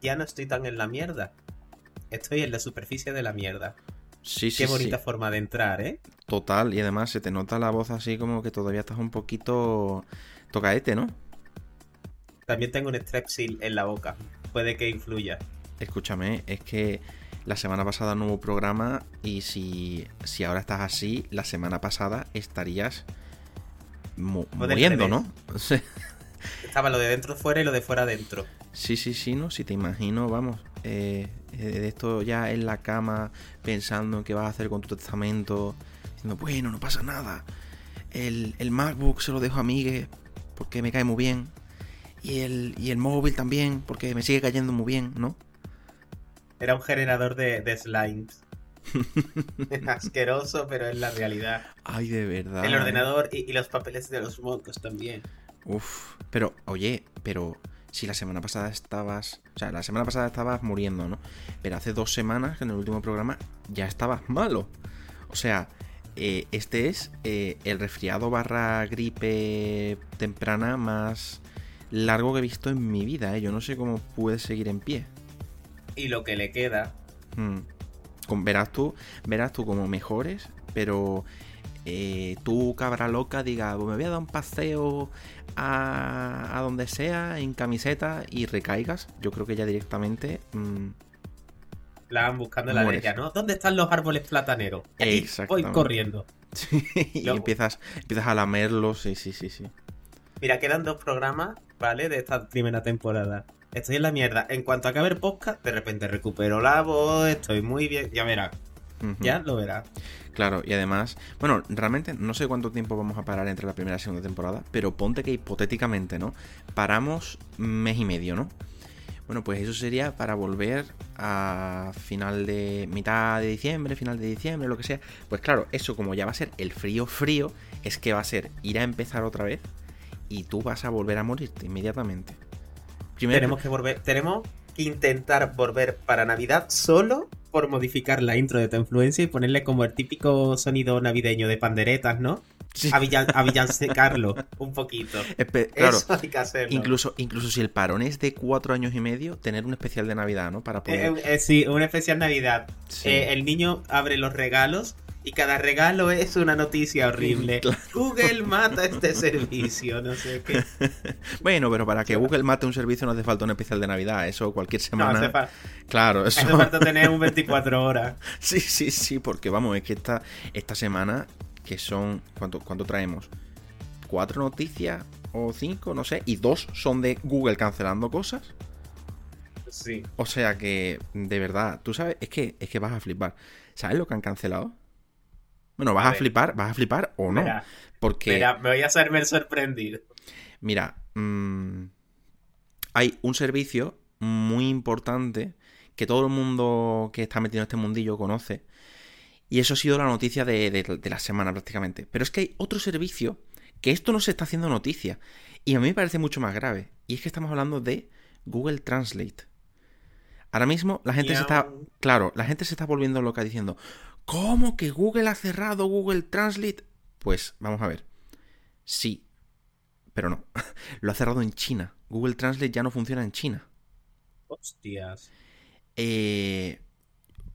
ya no estoy tan en la mierda. Estoy en la superficie de la mierda. Sí, sí, Qué bonita sí. forma de entrar, ¿eh? Total, y además se te nota la voz así como que todavía estás un poquito tocaete, ¿no? También tengo un strepsil en la boca. Puede que influya. Escúchame, es que la semana pasada no hubo programa y si, si ahora estás así, la semana pasada estarías mu- muriendo. ¿no? Estaba lo de dentro fuera y lo de fuera dentro. Sí, sí, sí, ¿no? Si te imagino, vamos, eh, eh, de esto ya en la cama, pensando en qué vas a hacer con tu testamento, diciendo, bueno, no pasa nada. El, el MacBook se lo dejo a Miguel porque me cae muy bien. Y el, y el móvil también, porque me sigue cayendo muy bien, ¿no? Era un generador de, de slimes. Asqueroso, pero es la realidad. Ay, de verdad. El ordenador y, y los papeles de los mocos también. Uf, pero, oye, pero si la semana pasada estabas. O sea, la semana pasada estabas muriendo, ¿no? Pero hace dos semanas, en el último programa, ya estabas malo. O sea, eh, este es eh, el resfriado barra gripe temprana más largo que he visto en mi vida, ¿eh? Yo no sé cómo puedes seguir en pie. Y lo que le queda. Hmm. Con- verás tú, verás tú como mejores, pero eh, tú, cabra loca, diga, "Pues me voy a dar un paseo a, a donde sea, en camiseta, y recaigas, yo creo que ya directamente... mm, La van buscando la derecha, ¿no? ¿Dónde están los árboles plataneros? Aquí, voy corriendo. y Luego- empiezas, empiezas a lamerlos, sí, sí, sí, sí. Mira, quedan dos programas, ¿vale? De esta primera temporada. Estoy en la mierda. En cuanto acabe el podcast, de repente recupero la voz, estoy muy bien. Ya verás, Ya lo verás. Claro, y además, bueno, realmente no sé cuánto tiempo vamos a parar entre la primera y segunda temporada, pero ponte que hipotéticamente, ¿no? Paramos mes y medio, ¿no? Bueno, pues eso sería para volver a final de mitad de diciembre, final de diciembre, lo que sea. Pues claro, eso como ya va a ser el frío frío, es que va a ser ir a empezar otra vez y tú vas a volver a morirte inmediatamente. Primero, Tenemos que volver, tenemos que intentar volver para Navidad solo por modificar la intro de tu influencia y ponerle como el típico sonido navideño de panderetas, ¿no? Sí. A, villan, a villansecarlo un poquito. Espe- claro, Eso hay que hacerlo. incluso, incluso si el parón es de cuatro años y medio, tener un especial de Navidad, ¿no? Para poder... Eh, eh, sí, un especial Navidad. Sí. Eh, el niño abre los regalos y cada regalo es una noticia horrible. Claro. Google mata este servicio, no sé qué. Bueno, pero para que Google mate un servicio no hace falta un especial de Navidad. Eso cualquier No, semana. hace, fa- Claro, eso. hace falta tener un 24 horas. Sí, sí, sí, porque vamos, es que esta, esta semana, que son. ¿cuánto, ¿Cuánto traemos? ¿Cuatro noticias o cinco? No sé. Y dos son de Google cancelando cosas. Sí. O sea que, de verdad, tú sabes, es que, es que vas a flipar. ¿Sabes lo que han cancelado? Bueno, vas A flipar, vas a flipar o no. Mira, porque. mira, me voy a hacerme el sorprendido. Mira, mm, hay un servicio muy importante que todo el mundo que está metido en este mundillo conoce. Y eso ha sido la noticia de, de- de la semana prácticamente. Pero es que hay otro servicio que esto no se está haciendo noticia. Y a mí me parece mucho más grave. Y es que estamos hablando de Google Translate. Ahora mismo la gente se está... Claro, la gente se está volviendo loca diciendo, ¿cómo que Google ha cerrado Google Translate? Pues vamos a ver. Sí, pero no. Lo ha cerrado en China. Google Translate ya no funciona en China. Hostias. Eh,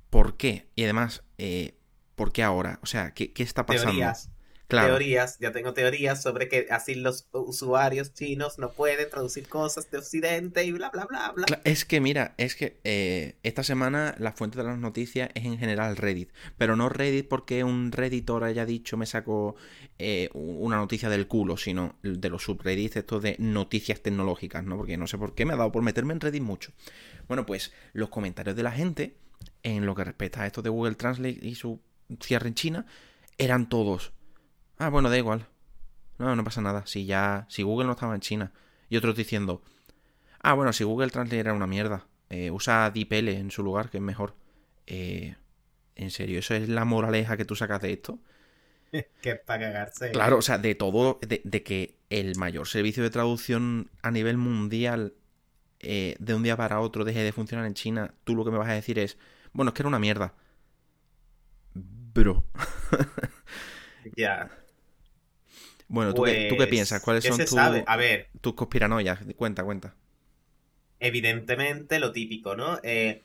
¿Por qué? Y además, eh, ¿por qué ahora? O sea, ¿qué, qué está pasando? Teorías. Claro. Teorías, ya tengo teorías sobre que así los usuarios chinos no pueden traducir cosas de Occidente y bla, bla, bla, bla. Es que mira, es que eh, esta semana la fuente de las noticias es en general Reddit, pero no Reddit porque un redditor haya dicho me sacó eh, una noticia del culo, sino de los subreddits estos de noticias tecnológicas, ¿no? Porque no sé por qué me ha dado por meterme en Reddit mucho. Bueno, pues los comentarios de la gente en lo que respecta a esto de Google Translate y su cierre en China eran todos. Ah, bueno, da igual. No, no pasa nada. Si ya, si Google no estaba en China. Y otros diciendo, Ah, bueno, si Google Translate era una mierda. eh, usa DeepL en su lugar, que es mejor. Eh, en serio, ¿eso es la moraleja que tú sacas de esto? Que es para cagarse. Claro, o sea, de todo, de, de que el mayor servicio de traducción a nivel mundial eh, de un día para otro deje de funcionar en China, tú lo que me vas a decir es, bueno, es que era una mierda. Bro. Ya. Bueno, ¿tú, qué, tú qué Pues, piensas? ¿Cuáles ¿qué son tus? A ver, tus conspiranoias? Cuenta, cuenta. evidentemente, lo típico, ¿no? Eh,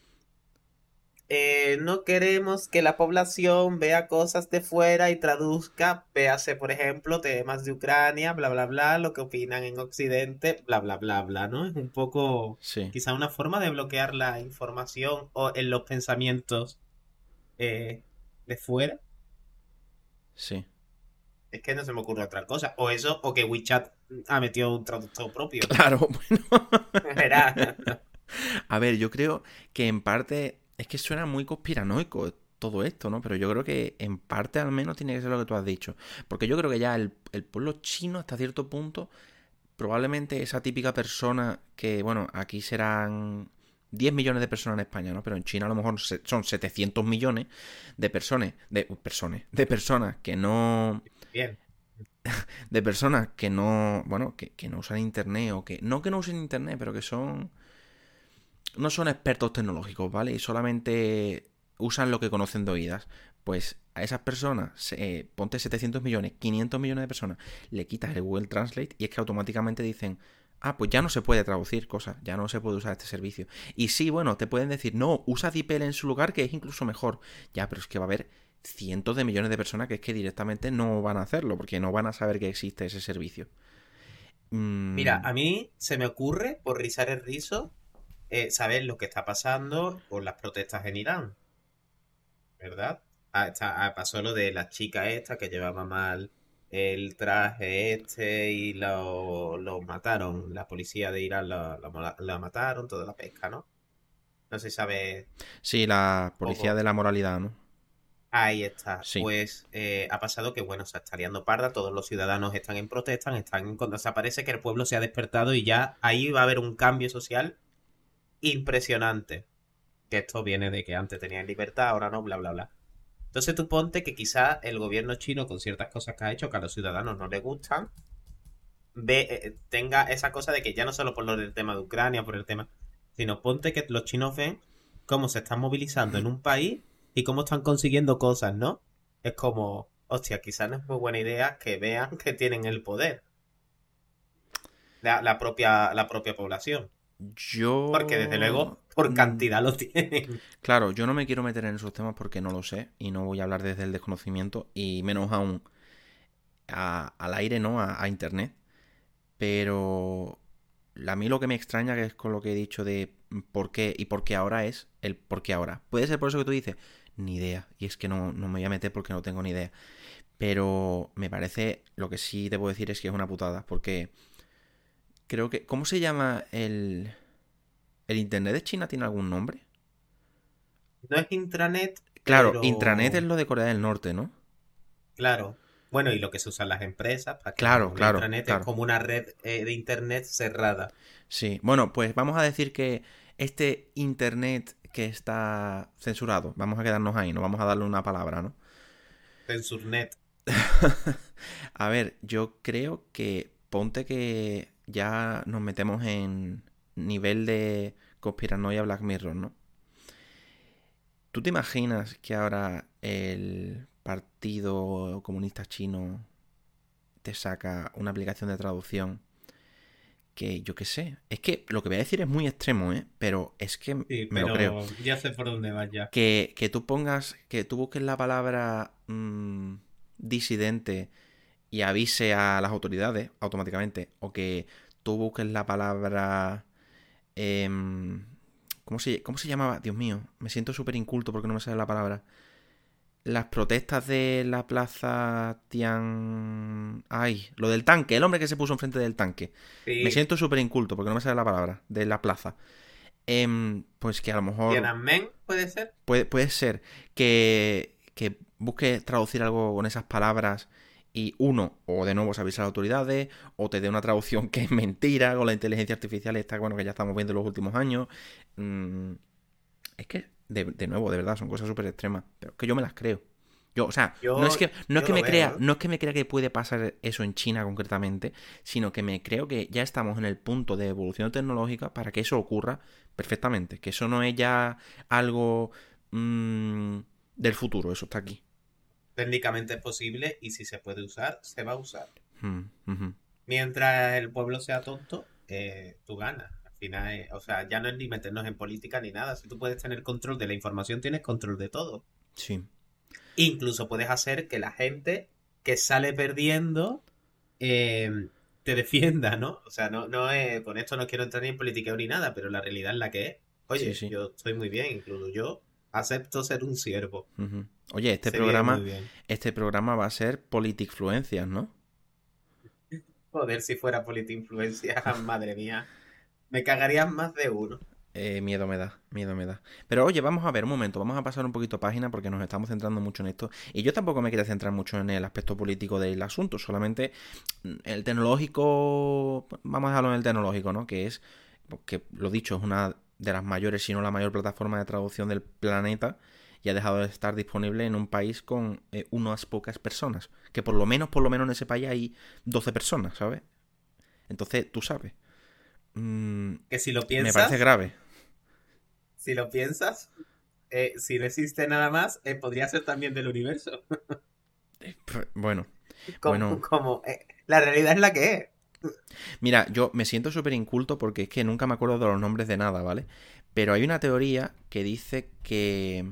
eh, no queremos que la población vea cosas de fuera y traduzca, véase, por ejemplo, temas de Ucrania, bla, bla, bla, lo que opinan en Occidente, bla, bla, bla, bla, ¿no? Es un poco, Sí. quizá una forma de bloquear la información o en los pensamientos eh, de fuera. Sí. Es que no se me ocurre otra cosa. O eso, o que WeChat ha metido un traductor propio. Claro, bueno. A ver, yo creo que en parte es que suena muy conspiranoico todo esto, ¿no? Pero yo creo que en parte al menos tiene que ser lo que tú has dicho. Porque yo creo que ya el, el pueblo chino hasta cierto punto, probablemente esa típica persona que, bueno, aquí serán 10 millones de personas en España, ¿no? Pero en China a lo mejor son 700 millones de personas, de personas, de personas que no Bien. de personas que no, bueno, que, que no usan internet o que, no que no usen internet, pero que son, no son expertos tecnológicos, ¿vale? Y solamente usan lo que conocen de oídas. Pues a esas personas, eh, ponte 700 millones, 500 millones de personas, le quitas el Google Translate y es que automáticamente dicen, ah, pues ya no se puede traducir cosas, ya no se puede usar este servicio. Y sí, bueno, te pueden decir, no, usa DeepL en su lugar, que es incluso mejor. Ya, pero es que va a haber cientos de millones de personas que es que directamente no van a hacerlo, porque no van a saber que existe ese servicio. Mm, Mira, a mí se me ocurre, por rizar el rizo, eh, saber lo que está pasando con las protestas en Irán. ¿Verdad? Ah, está- ah, pasó lo de la chica esta que llevaba mal el traje este y lo, lo mataron. La policía de Irán la, la mola- la mataron, toda la pesca, ¿no? No se sabe Sí, la policía Ojo. de la moralidad, ¿no? Ahí está. Sí. Pues eh, ha pasado que, bueno, se está liando parda, todos los ciudadanos están en protesta, están en contra. O sea, parece que el pueblo se ha despertado y ya ahí va a haber un cambio social impresionante. Que esto viene de que antes tenían libertad, ahora no, bla, bla, bla. Entonces tú ponte que quizá el gobierno chino, con ciertas cosas que ha hecho, que a los ciudadanos no les gustan, ve, eh, tenga esa cosa de que ya no solo por lo del tema de Ucrania, por el tema, sino ponte que los chinos ven cómo se están movilizando en un país y cómo están consiguiendo cosas, ¿no? Es como, hostia, quizás no es muy buena idea que vean que tienen el poder. La, la propia, la propia población. Yo... Porque desde luego, por Mm, cantidad lo tienen. Claro, yo no me quiero meter en esos temas porque no lo sé y no voy a hablar desde el desconocimiento y menos aún a- al aire, ¿no? A, a internet. Pero a mí lo que me extraña que es con lo que he dicho de por qué y por qué ahora es el por qué ahora. Puede ser por eso que tú dices, ni idea. Y es que no, no me voy a meter porque no tengo ni idea. Pero me parece, lo que sí te puedo decir es que es una putada. Porque creo que... ¿Cómo se llama el... ¿El Internet de China tiene algún nombre? No es intranet. Claro, pero- intranet es lo de Corea del Norte, ¿no? Claro. Bueno, y lo que se usan las empresas. Para que Claro, la claro, intranet claro. es como una red eh, de internet cerrada. Sí. Bueno, pues vamos a decir que este internet que está censurado, vamos a quedarnos ahí, no vamos a darle una palabra, ¿no? Censurnet. A ver, yo creo que ponte que ya nos metemos en nivel de conspiranoia Black Mirror, ¿no? ¿Tú te imaginas que ahora el Partido Comunista Chino te saca una aplicación de traducción que yo qué sé? Es que lo que voy a decir es muy extremo, ¿eh? Pero es que Sí, me lo creo. ya sé por dónde vas ya. Que, que tú pongas, que tú busques la palabra mm, disidente y avise a las autoridades automáticamente. O que tú busques la palabra... em, ¿cómo, se, ¿Cómo se llamaba? Dios mío, me siento súper inculto porque no me sale la palabra. Las protestas de la plaza Tian... Ay, lo del tanque, el hombre que se puso enfrente del tanque. Sí, Me siento súper inculto porque no me sale la palabra de la plaza. Em, pues que a lo mejor... Tiananmen, puede ser. Puede, puede ser que, que busque traducir algo con esas palabras y uno, o de nuevo se avisa a las autoridades, o te dé una traducción que es mentira con la inteligencia artificial esta, bueno, que ya estamos viendo en los últimos años. Mm, es que, de, de nuevo, de verdad, son cosas súper extremas, pero que yo me las creo. Yo, o sea, Yo- no es que, no es que me veo, crea, no es que me crea que puede pasar eso en China concretamente, sino que me creo que ya estamos en el punto de evolución tecnológica para que eso ocurra perfectamente. Que eso no es ya algo mm, del futuro, eso está aquí. Técnicamente es posible y si se puede usar, se va a usar. Mm. Mientras el pueblo sea tonto, eh, tú ganas. Al final, es- o sea, ya no es ni meternos en política ni nada. Si tú puedes tener control de la información, tienes control de todo. Sí. Incluso puedes hacer que la gente que sale perdiendo eh, te defienda, ¿no? O sea, no, no es, con esto no quiero entrar ni en política ni nada, pero la realidad es la que es. Oye, Sí, sí. yo estoy muy bien, incluso yo acepto ser un siervo. Oye, este programa, este programa va a ser Politicfluencias, ¿no? Joder, si fuera influencia, madre mía. Me cagarían más de uno. Eh, miedo me da, miedo me da. Pero oye, vamos a ver un momento, vamos a pasar un poquito página porque nos estamos centrando mucho en esto. Y yo tampoco me quería centrar mucho en el aspecto político del asunto, solamente mm, el tecnológico, vamos a dejarlo en el tecnológico, ¿no? Que es, que lo dicho, es una de las mayores, si no la mayor plataforma de traducción del planeta y ha dejado de estar disponible en un país con eh, unas pocas personas. Que por lo menos, por lo menos en ese país hay 12 personas, ¿sabes? Entonces, tú sabes. Mm, Que si lo me piensas, parece grave. si lo piensas, eh, si no existe nada más, eh, podría ser también del universo. Bueno, Como, Bueno. como, eh, la realidad es la que es. mira, yo me siento súper inculto porque es que nunca me acuerdo de los nombres de nada, ¿vale? Pero hay una teoría que dice que...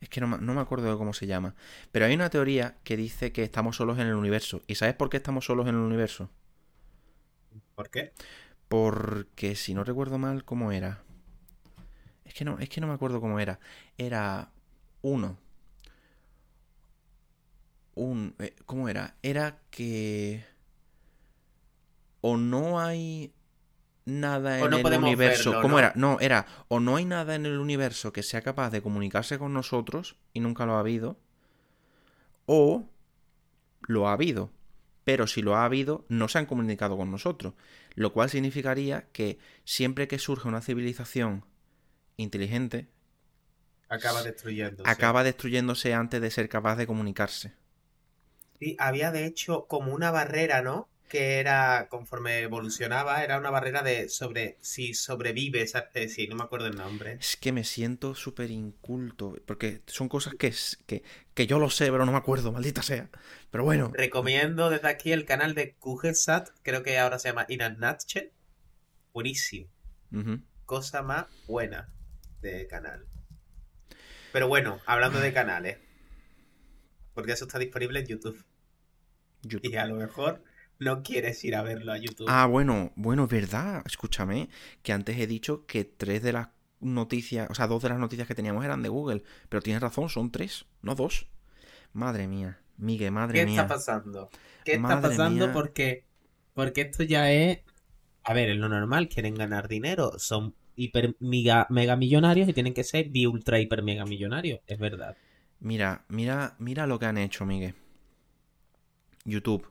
Es que no, me- no me acuerdo de cómo se llama. Pero hay una teoría que dice que estamos solos en el universo. ¿Y sabes por qué estamos solos en el universo? ¿Por qué? Porque si no recuerdo mal, ¿cómo era? Es que no, es que no me acuerdo cómo era. Era uno. Un. eh, ¿Cómo era? Era que. O no hay nada O en no el universo. verlo, ¿Cómo ¿no? era? No, era. O no hay nada en el universo que sea capaz de comunicarse con nosotros. Y nunca lo ha habido. O lo ha habido. Pero si lo ha habido, no se han comunicado con nosotros. Lo cual significaría que siempre que surge una civilización inteligente, Acaba destruyéndose. acaba destruyéndose antes de ser capaz de comunicarse. Sí, había de hecho como una barrera, ¿no? Que era, conforme evolucionaba, era una barrera de sobre si sobrevive esa especie, no me acuerdo el nombre. Es que me siento súper inculto, porque son cosas que, es- que, que yo lo sé, pero no me acuerdo, maldita sea. Pero bueno, Recomiendo desde aquí el canal de QGSat, creo que ahora se llama In a Nutshell. Buenísimo. Cosa más buena de canal. Pero bueno, hablando de canales. Porque eso está disponible en YouTube. YouTube. Y a lo mejor no quieres ir a verlo a YouTube. Ah, bueno, bueno, es verdad. Escúchame, que antes he dicho que tres de las noticias, o sea, dos de las noticias que teníamos eran de Google. Pero tienes razón, son tres, no dos. Madre mía, Miguel, madre ¿Qué mía. está pasando? ¿Qué está pasando? mía. Porque, porque esto ya es. A ver, es lo normal, quieren ganar dinero. Son hiper mega, mega millonarios y tienen que ser bi ultra hiper mega millonarios. Es verdad. Mira, mira, mira lo que han hecho, Miguel. YouTube,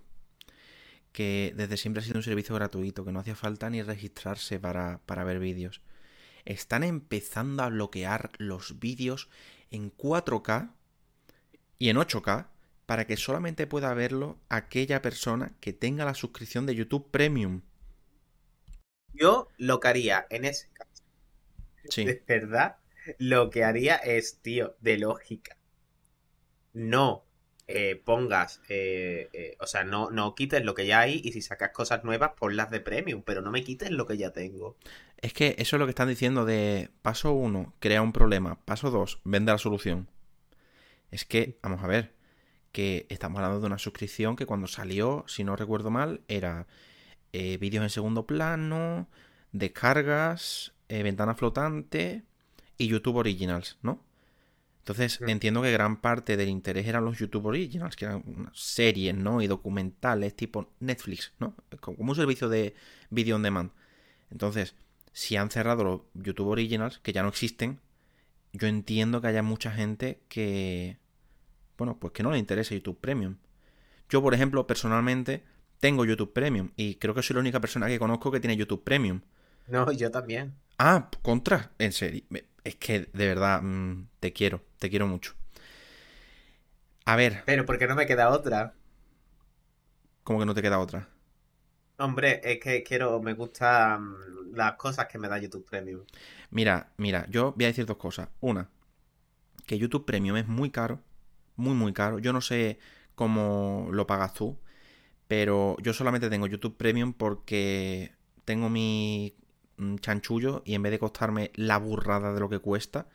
que desde siempre ha sido un servicio gratuito, que no hacía falta ni registrarse para, para ver vídeos. Están empezando a bloquear los vídeos en 4K y en 8K para que solamente pueda verlo aquella persona que tenga la suscripción de YouTube Premium. Yo lo que haría en ese caso, Sí, de verdad, lo que haría es, tío, de lógica. No eh, pongas, eh, eh, o sea, no, no quites lo que ya hay y si sacas cosas nuevas, ponlas de premium, pero no me quites lo que ya tengo. es que eso es lo que están diciendo de paso 1, crea un problema, paso 2, vende la solución. Es que, vamos a ver, que estamos hablando de una suscripción que cuando salió, si no recuerdo mal, era eh, vídeos en segundo plano, descargas, eh, ventana flotante y YouTube Originals, ¿no? Entonces Mm. entiendo que gran parte del interés eran los YouTube Originals, que eran series, ¿no? Y documentales tipo Netflix, ¿no? Como un servicio de video on demand. Entonces, si han cerrado los YouTube Originals, que ya no existen, yo entiendo que haya mucha gente que, bueno, pues que no le interesa YouTube Premium. Yo, por ejemplo, personalmente tengo YouTube Premium y creo que soy la única persona que conozco que tiene YouTube Premium. No, yo también. Ah, contra, en serio. Es que de verdad mm, te quiero, te quiero mucho. A ver, Pero porque no me queda otra. como que no te queda otra. Hombre, es que quiero, me gustan las cosas que me da YouTube Premium. Mira, mira, yo voy a decir dos cosas. Una, que YouTube Premium es muy caro, muy, muy caro. Yo no sé cómo lo pagas tú, pero yo solamente tengo YouTube Premium porque tengo mi mm, chanchullo y en vez de costarme la burrada de lo que cuesta,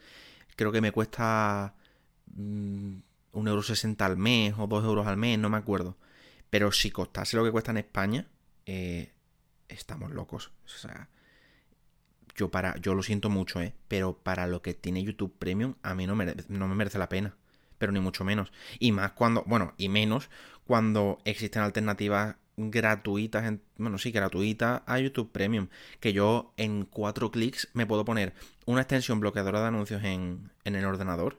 creo que me cuesta mm, un euro sesenta al mes o dos euros al mes, no me acuerdo. Pero si costase lo que cuesta en España, eh, estamos locos. O sea, yo para, yo lo siento mucho, ¿eh? Pero para lo que tiene YouTube Premium, a mí no, no me merece la pena. Pero ni mucho menos. Y más cuando, bueno, y menos cuando existen alternativas gratuitas, en, bueno, sí, gratuitas a YouTube Premium. Que yo en cuatro clics me puedo poner una extensión bloqueadora de anuncios en, en el ordenador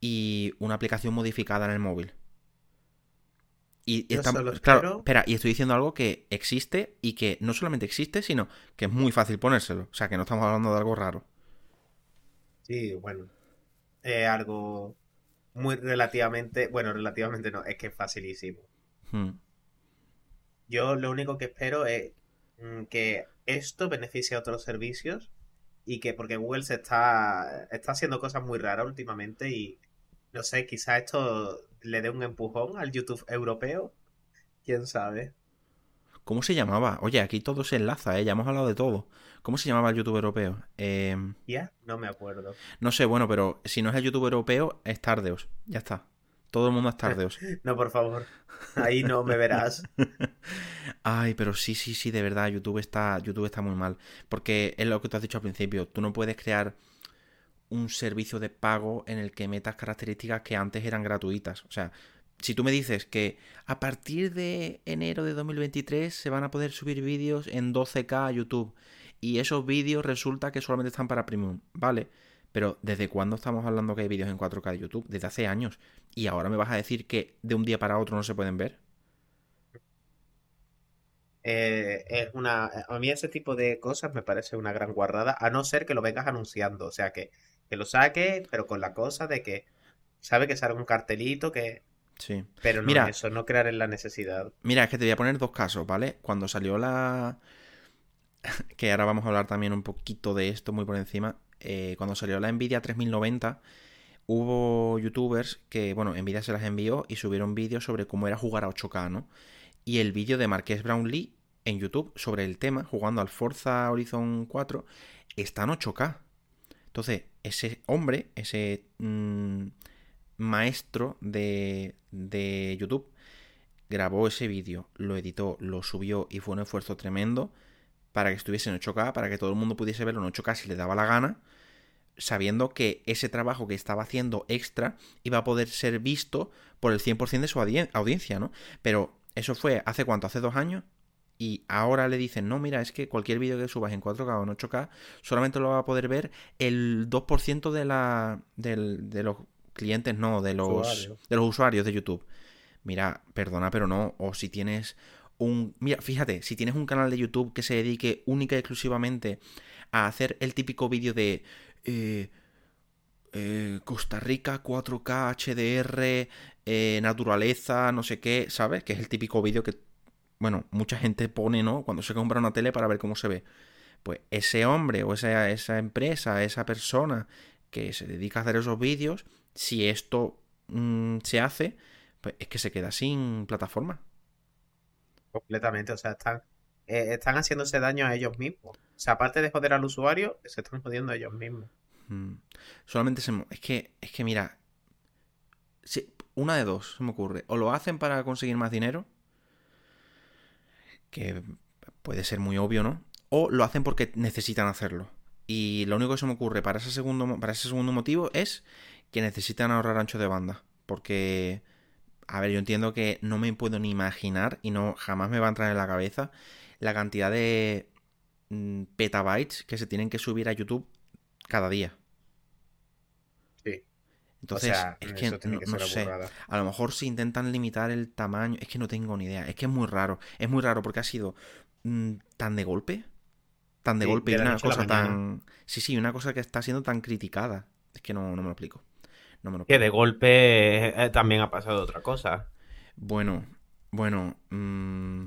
y una aplicación modificada en el móvil. Y, claro, espera, y estoy diciendo algo que existe y que no solamente existe, sino que es muy fácil ponérselo. O sea, que no estamos hablando de algo raro. Sí, bueno. Es algo muy relativamente. Bueno, relativamente no, es que es facilísimo. Hmm. Yo lo único que espero es mm, que esto beneficie a otros servicios y que, porque Google se está, está haciendo cosas muy raras últimamente y no sé, quizá esto le dé un empujón al YouTube europeo. ¿Quién sabe? ¿Cómo se llamaba? Oye, aquí todo se enlaza, ¿eh? ya hemos hablado de todo. ¿Cómo se llamaba el YouTube europeo? Eh... ¿Ya? No me acuerdo. No sé, bueno, pero si no es el YouTube europeo, es Tardeos. Ya está. Todo el mundo es Tardeos. no, por favor. Ahí no me verás. Ay, pero sí, sí, sí, de verdad, YouTube está, YouTube está muy mal. Porque es lo que tú has dicho al principio. Tú no puedes crear un servicio de pago en el que metas características que antes eran gratuitas. O sea, si tú me dices que a partir de enero de 2023 se van a poder subir vídeos en 12K a YouTube y esos vídeos resulta que solamente están para premium, vale. Pero ¿desde cuándo estamos hablando que hay vídeos en 4K de YouTube? Desde hace años. ¿Y ahora me vas a decir que de un día para otro no se pueden ver? Eh, es una. A mí ese tipo de cosas me parece una gran guardada, a no ser que lo vengas anunciando. O sea, que que lo saque, pero con la cosa de que sabe que sale un cartelito que... Sí. Pero no mira, eso, no crear en la necesidad. Mira, es que te voy a poner dos casos, ¿vale? Cuando salió la... que ahora vamos a hablar también un poquito de esto muy por encima. Eh, cuando salió la Nvidia 3090, hubo youtubers que, bueno, Nvidia se las envió y subieron vídeos sobre cómo era jugar a 8K, ¿no? Y el vídeo de Marqués Brownlee en YouTube sobre el tema, jugando al Forza Horizon 4, está en 8K. Entonces, ese hombre, ese mm, maestro de, de YouTube, grabó ese vídeo, lo editó, lo subió y fue un esfuerzo tremendo para que estuviese en 8K, para que todo el mundo pudiese verlo en 8K si le daba la gana, sabiendo que ese trabajo que estaba haciendo extra iba a poder ser visto por el 100% de su audiencia, ¿no? Pero eso fue hace cuánto, hace dos años, y ahora le dicen, no, mira, es que cualquier vídeo que subas en 4K o en 8K solamente lo va a poder ver el 2% de, la, de los clientes, no, de los, de los usuarios de YouTube. Mira, perdona, pero no. O si tienes un... Mira, fíjate, si tienes un canal de YouTube que se dedique única y exclusivamente a hacer el típico vídeo de... Eh, eh, Costa Rica 4K HDR, eh, naturaleza, no sé qué, ¿sabes? Que es el típico vídeo que bueno, mucha gente pone, ¿no? Cuando se compra una tele para ver cómo se ve. Pues ese hombre o esa, esa empresa, esa persona que se dedica a hacer esos vídeos, si esto mm, se hace, pues es que se queda sin plataforma. Completamente, o sea, están, eh, están haciéndose daño a ellos mismos. O sea, aparte de joder al usuario, se están jodiendo a ellos mismos. Mm. Solamente se... Es que, es que mira, una de dos se me ocurre. O lo hacen para conseguir más dinero, que puede ser muy obvio, ¿no? O lo hacen porque necesitan hacerlo. Y lo único que se me ocurre para ese segundo, para ese segundo motivo es que necesitan ahorrar ancho de banda. Porque, a ver, yo entiendo que no me puedo ni imaginar y no jamás me va a entrar en la cabeza la cantidad de mm, petabytes que se tienen que subir a YouTube cada día. Sí. Entonces, es que, no, sé. A lo mejor si intentan limitar el tamaño, es que no tengo ni idea. Es que es muy raro. Es muy raro porque ha sido mm, tan de golpe. Tan de golpe y una cosa tan. Sí, sí, una cosa que está siendo tan criticada. Es que no, me lo explico. No me lo Que de golpe eh, también ha pasado otra cosa. Bueno, bueno. Mm,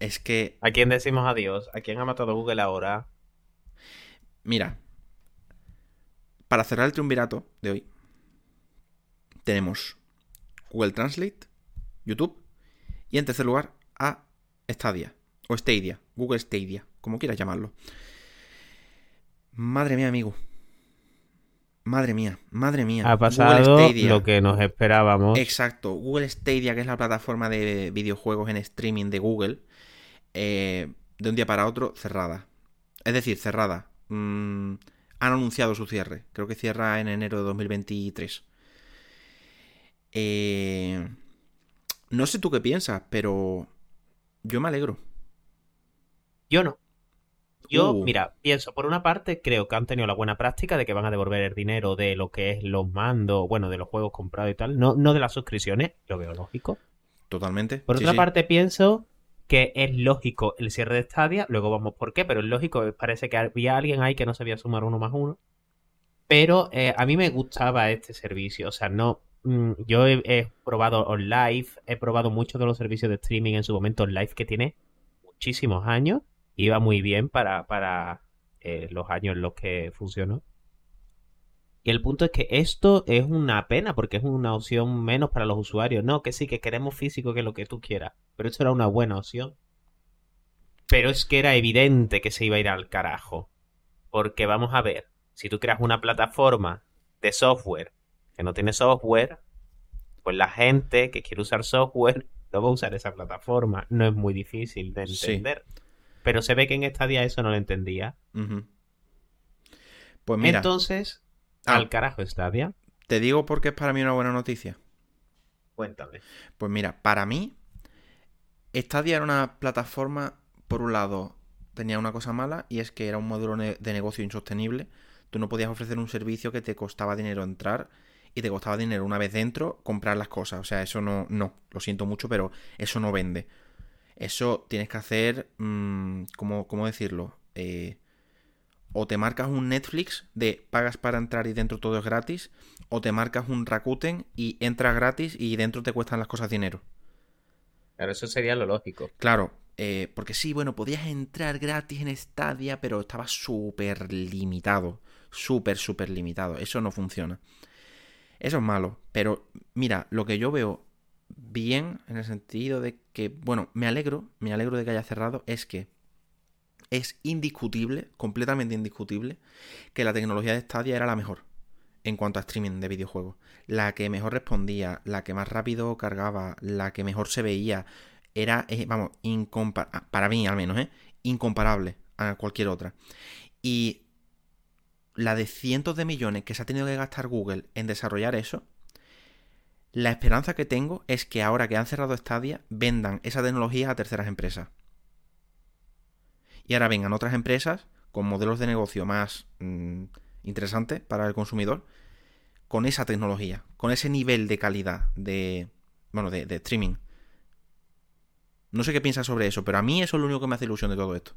es que. ¿A quién decimos adiós? ¿A quién ha matado Google ahora? Mira, para cerrar el triunvirato de hoy, tenemos Google Translate, YouTube y en tercer lugar a Stadia o Stadia, Google Stadia, como quieras llamarlo. Madre mía, amigo. Madre mía, madre mía. Ha pasado lo que nos esperábamos. Exacto. Google Stadia, que es la plataforma de videojuegos en streaming de Google, eh, de un día para otro, cerrada. Es decir, cerrada. Mm, han anunciado su cierre. Creo que cierra en enero de 2023. Eh, no sé tú qué piensas, pero yo me alegro. Yo no. Yo, uh. mira, pienso, por una parte, creo que han tenido la buena práctica de que van a devolver el dinero de lo que es los mandos, bueno, de los juegos comprados y tal, no, no de las suscripciones, lo veo lógico. Totalmente. Por otra parte, pienso que es lógico el cierre de Stadia, luego vamos por qué, pero es lógico, parece que había alguien ahí que no sabía sumar uno más uno. Pero eh, a mí me gustaba este servicio, o sea, no, mm, yo he, probado OnLive, he probado muchos de los servicios de streaming en su momento OnLive que tiene muchísimos años, iba muy bien para, para eh, los años en los que funcionó. Y el punto es que esto es una pena porque es una opción menos para los usuarios. No, que sí, que queremos físico, que lo que tú quieras. Pero esto era una buena opción. Pero es que era evidente que se iba a ir al carajo. Porque vamos a ver, si tú creas una plataforma de software que no tiene software, pues la gente que quiere usar software no va a usar esa plataforma. No es muy difícil de entender. Pero se ve que en esta día eso no lo entendía. Pues mira. Entonces, Ah. Al carajo Stadia. Te digo porque es para mí una buena noticia. Cuéntame. Pues mira, para mí, Stadia era una plataforma, por un lado, tenía una cosa mala y es que era un modelo de negocio insostenible. Tú no podías ofrecer un servicio que te costaba dinero entrar y te costaba dinero una vez dentro comprar las cosas. O sea, eso no, no, lo siento mucho, pero eso no vende. Eso tienes que hacer, mm, ¿cómo, ¿cómo, decirlo? Eh, o te marcas un Netflix de pagas para entrar y dentro todo es gratis, o te marcas un Rakuten y entras gratis y dentro te cuestan las cosas dinero. Claro, eso sería lo lógico. Claro, eh, porque sí, bueno, podías entrar gratis en Stadia, pero estaba súper limitado. Súper, súper limitado. Eso no funciona. Eso es malo. Pero mira, lo que yo veo bien en el sentido de que, bueno, me alegro, me alegro de que haya cerrado, es que es indiscutible, completamente indiscutible, que la tecnología de Stadia era la mejor en cuanto a streaming de videojuegos. La que mejor respondía, la que más rápido cargaba, la que mejor se veía, era, eh, vamos, para mí al menos, ¿eh? incomparable a cualquier otra. Y la de cientos de millones que se ha tenido que gastar Google en desarrollar eso, la esperanza que tengo es que ahora que han cerrado Stadia, vendan esa tecnología a terceras empresas. Y ahora vengan otras empresas con modelos de negocio más mm, interesantes para el consumidor, con esa tecnología, con ese nivel de calidad de, bueno, de, streaming. No sé qué piensas sobre eso, pero a mí eso es lo único que me hace ilusión de todo esto.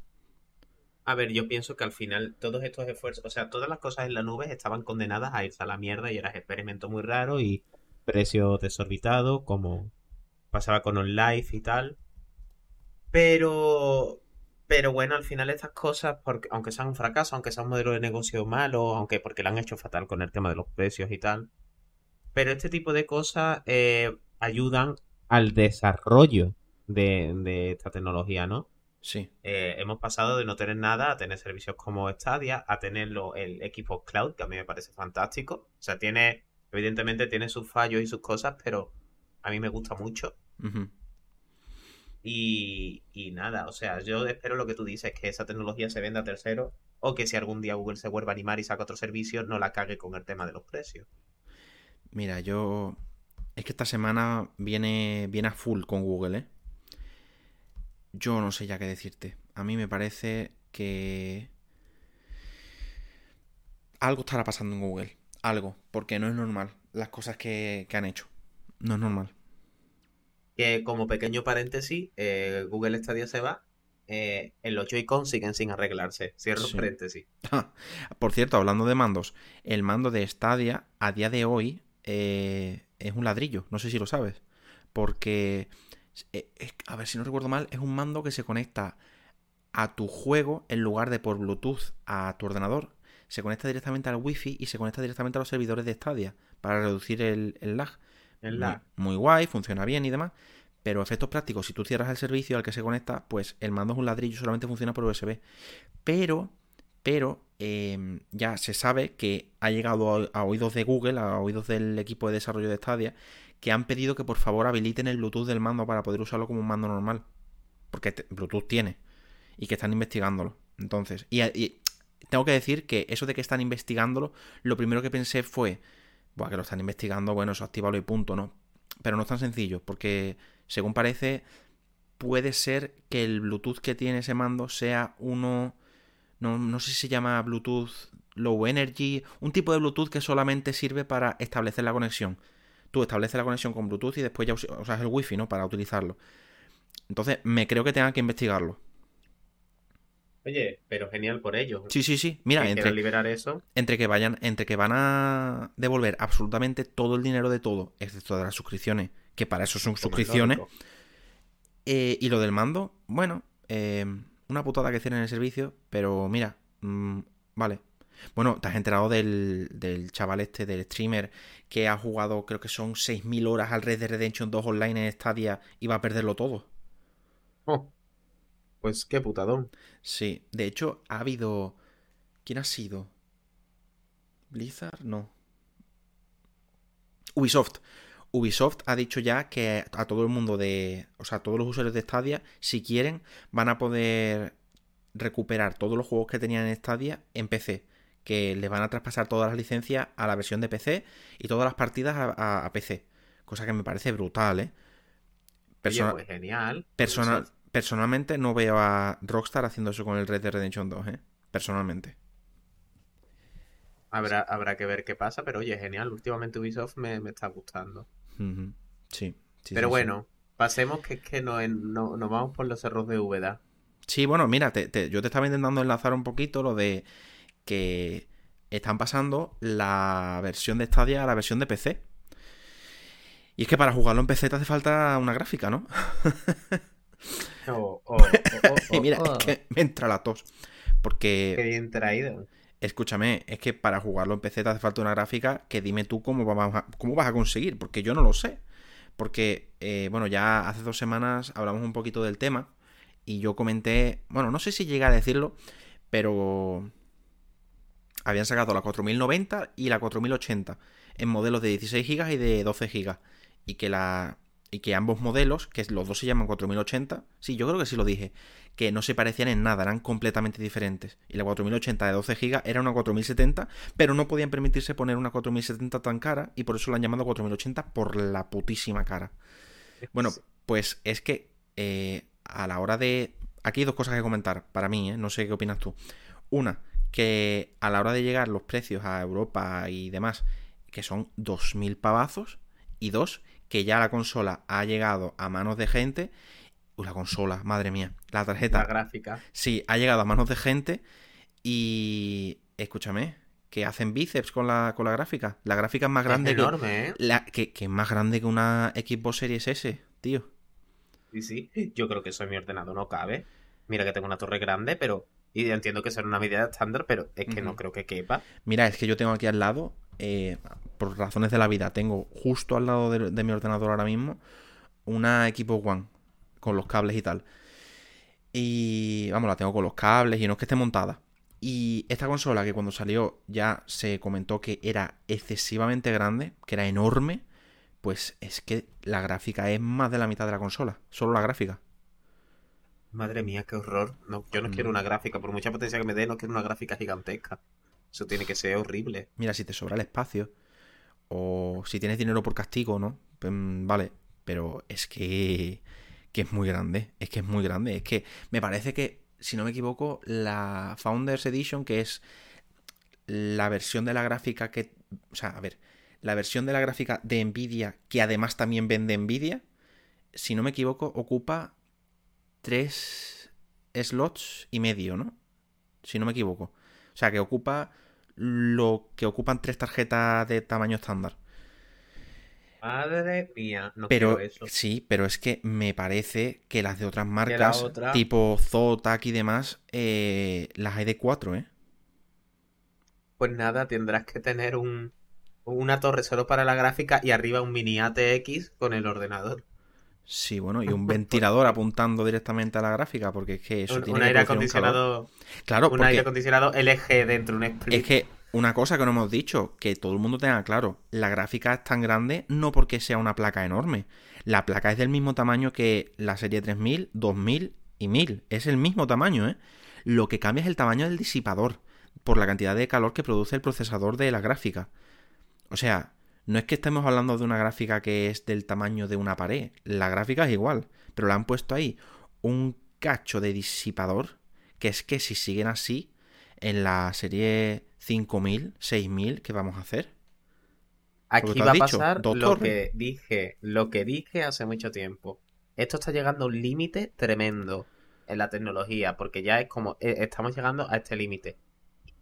A ver, yo pienso que al final todos estos esfuerzos, o sea, todas las cosas en la nube estaban condenadas a irse a la mierda y era experimento muy raro y precio desorbitado, como pasaba con OnLive y tal. Pero pero bueno, al final estas cosas, porque, aunque sean un fracaso, aunque sea un modelo de negocio malo, aunque porque lo han hecho fatal con el tema de los precios y tal, pero este tipo de cosas eh, ayudan al desarrollo de, esta tecnología, ¿no? Sí. Eh, hemos pasado de no tener nada a tener servicios como Stadia, a tenerlo el Xbox Cloud, que a mí me parece fantástico. O sea, tiene, evidentemente tiene sus fallos y sus cosas, pero a mí me gusta mucho. Y, nada, o sea, yo espero lo que tú dices, que esa tecnología se venda a tercero o que si algún día Google se vuelva a animar y saca otro servicio, no la cague con el tema de los precios. Mira, yo... Es que esta semana viene, viene a full con Google, ¿eh? Yo no sé ya qué decirte. A mí me parece que... Algo estará pasando en Google. Algo. Porque no es normal las cosas que, que han hecho. No es normal que como pequeño paréntesis, eh, Google Stadia se va, eh, en los Joy-Con siguen sin arreglarse. Cierro paréntesis. Por cierto, hablando de mandos, el mando de Stadia a día de hoy eh, es un ladrillo, no sé si lo sabes, porque, a ver si no recuerdo mal, es un mando que se conecta a tu juego en lugar de por Bluetooth a tu ordenador. Se conecta directamente al Wi-Fi y se conecta directamente a los servidores de Stadia para reducir el lag. Muy, guay, funciona bien y demás. Pero efectos prácticos, si tú cierras el servicio al que se conecta, pues el mando es un ladrillo, solamente funciona por USB. Pero, pero, em, ya se sabe que ha llegado a, oídos de Google, a oídos del equipo de desarrollo de Stadia, que han pedido que por favor habiliten el Bluetooth del mando para poder usarlo como un mando normal. Porque Bluetooth tiene. Y que están investigándolo. Entonces, y, y tengo que decir que eso de que están investigándolo, lo primero que pensé fue, bueno, que lo están investigando, bueno, eso activalo y punto, ¿no? Pero no es tan sencillo, porque según parece, puede ser que el Bluetooth que tiene ese mando sea uno, no, no sé si se llama Bluetooth Low Energy, un tipo de Bluetooth que solamente sirve para establecer la conexión. Tú estableces la conexión con Bluetooth y después ya usas el Wi-Fi, ¿no? Para utilizarlo. Entonces, me creo que tengan que investigarlo. Oye, pero genial por ellos. Sí, sí, sí. Mira, entre liberar eso. Entre que vayan, entre que van a devolver absolutamente todo el dinero de todo, excepto de las suscripciones, que para eso son suscripciones. Eh, y lo del mando, bueno, eh, una putada que tienen en el servicio, pero mira, mm, vale. Bueno, te has enterado del, del, chaval este, del streamer, que ha jugado, creo que son 6.000 horas al Red Dead Redemption 2 online en Stadia y va a perderlo todo. Oh. Pues qué putadón. Sí, de hecho ha habido... ¿Quién ha sido? Blizzard, no. Ubisoft. Ubisoft ha dicho ya que a todo el mundo de... O sea, a todos los usuarios de Stadia, si quieren, van a poder recuperar todos los juegos que tenían en Stadia en PC. Que les van a traspasar todas las licencias a la versión de PC y todas las partidas a, PC. Cosa que me parece brutal, ¿eh? Persona... pues genial. Personal, personalmente no veo a Rockstar haciendo eso con el Red Dead Redemption 2, ¿eh? Personalmente. Habrá, habrá que ver qué pasa, pero oye, genial. Últimamente Ubisoft me, está gustando. Sí. pero bueno, pasemos que es que nos vamos por los cerros de Úbeda. Sí, bueno, mira, yo te estaba intentando enlazar un poquito lo de que están pasando la versión de Stadia a la versión de PC. Y es que para jugarlo en PC te hace falta una gráfica, ¿no? Oh, oh, y mira, es que me entra la tos. Porque. Qué bien traído. Escúchame, es que para jugarlo en PC te hace falta una gráfica que dime tú cómo vas a, cómo vas a conseguir, porque yo no lo sé. Porque, eh, bueno, ya hace dos semanas hablamos un poquito del tema y yo comenté, bueno, no sé si llegué a decirlo, pero habían sacado la 4090 y la 4080 en modelos de 16 GB y de 12 GB. Y que la, y que ambos modelos, que los dos se llaman 4080, sí, yo creo que sí lo dije, que no se parecían en nada, eran completamente diferentes. Y la 4080 de 12 GB era una 4070, pero no podían permitirse poner una 4070 tan cara y por eso la han llamado 4080 por la putísima cara. Bueno, pues es que eh, a la hora de... Aquí hay dos cosas que comentar, para mí, ¿eh? no sé qué opinas tú. Una, que a la hora de llegar los precios a Europa y demás, que son 2.000 pavazos, y dos, que ya la consola ha llegado a manos de gente. Uy, la consola, madre mía. La tarjeta. La gráfica. Sí, ha llegado a manos de gente. Y. Escúchame. Que hacen bíceps con la, con la gráfica. La gráfica es más grande es enorme, ¿eh? La, que, que es más grande que una Xbox Series S, tío. Sí, sí. Yo creo que eso en mi ordenador no cabe. Mira que tengo una torre grande, pero. Y entiendo que será una medida estándar, pero es que no creo que quepa. Mira, es que yo tengo aquí al lado eh, por razones de la vida, tengo justo al lado de, mi ordenador ahora mismo una equipo One con los cables y tal. Y vamos, la tengo con los cables y no es que esté montada. Y esta consola que cuando salió ya se comentó que era excesivamente grande, que era enorme, pues es que la gráfica es más de la mitad de la consola, solo la gráfica. Madre mía, qué horror. No, yo no quiero mm. una gráfica, por mucha potencia que me dé, no quiero una gráfica gigantesca. Eso tiene que ser horrible. Mira, si te sobra el espacio, o si tienes dinero por castigo, ¿no? Mm, vale, pero es que, que es muy grande, es que es muy grande. Es que me parece que, si no me equivoco, la Founders Edition, que es la versión de la gráfica que... O sea, a ver, la versión de la gráfica de Nvidia, que además también vende Nvidia, si no me equivoco, ocupa tres slots y medio, ¿no? Si no me equivoco. O sea, que ocupa lo que ocupan tres tarjetas de tamaño estándar. Madre mía, no pero eso. sí, pero es que me parece que las de otras marcas, tipo Zotac y demás, eh, las hay de cuatro, ¿eh? Pues nada, tendrás que tener un, una torre solo para la gráfica y arriba un mini ATX con el ordenador. Sí, bueno, y un ventilador apuntando directamente a la gráfica, porque es que eso Un, tiene un que aire producir un acondicionado. Claro, un aire acondicionado LG dentro de un split. es que una cosa que no hemos dicho, que todo el mundo tenga claro, la gráfica es tan grande no porque sea una placa enorme. La placa es del mismo tamaño que la serie 3000, 2000 y 1000. Es el mismo tamaño, ¿eh? Lo que cambia es el tamaño del disipador, por la cantidad de calor que produce el procesador de la gráfica. O sea, no es que estemos hablando de una gráfica que es del tamaño de una pared. La gráfica es igual, pero le han puesto ahí un cacho de disipador que es que si siguen así en la serie 5000, 6000, ¿qué vamos a hacer? Aquí va a dicho, pasar lo que dije, lo que dije hace mucho tiempo. Esto está llegando a un límite tremendo en la tecnología, porque ya es como, eh, estamos llegando a este límite.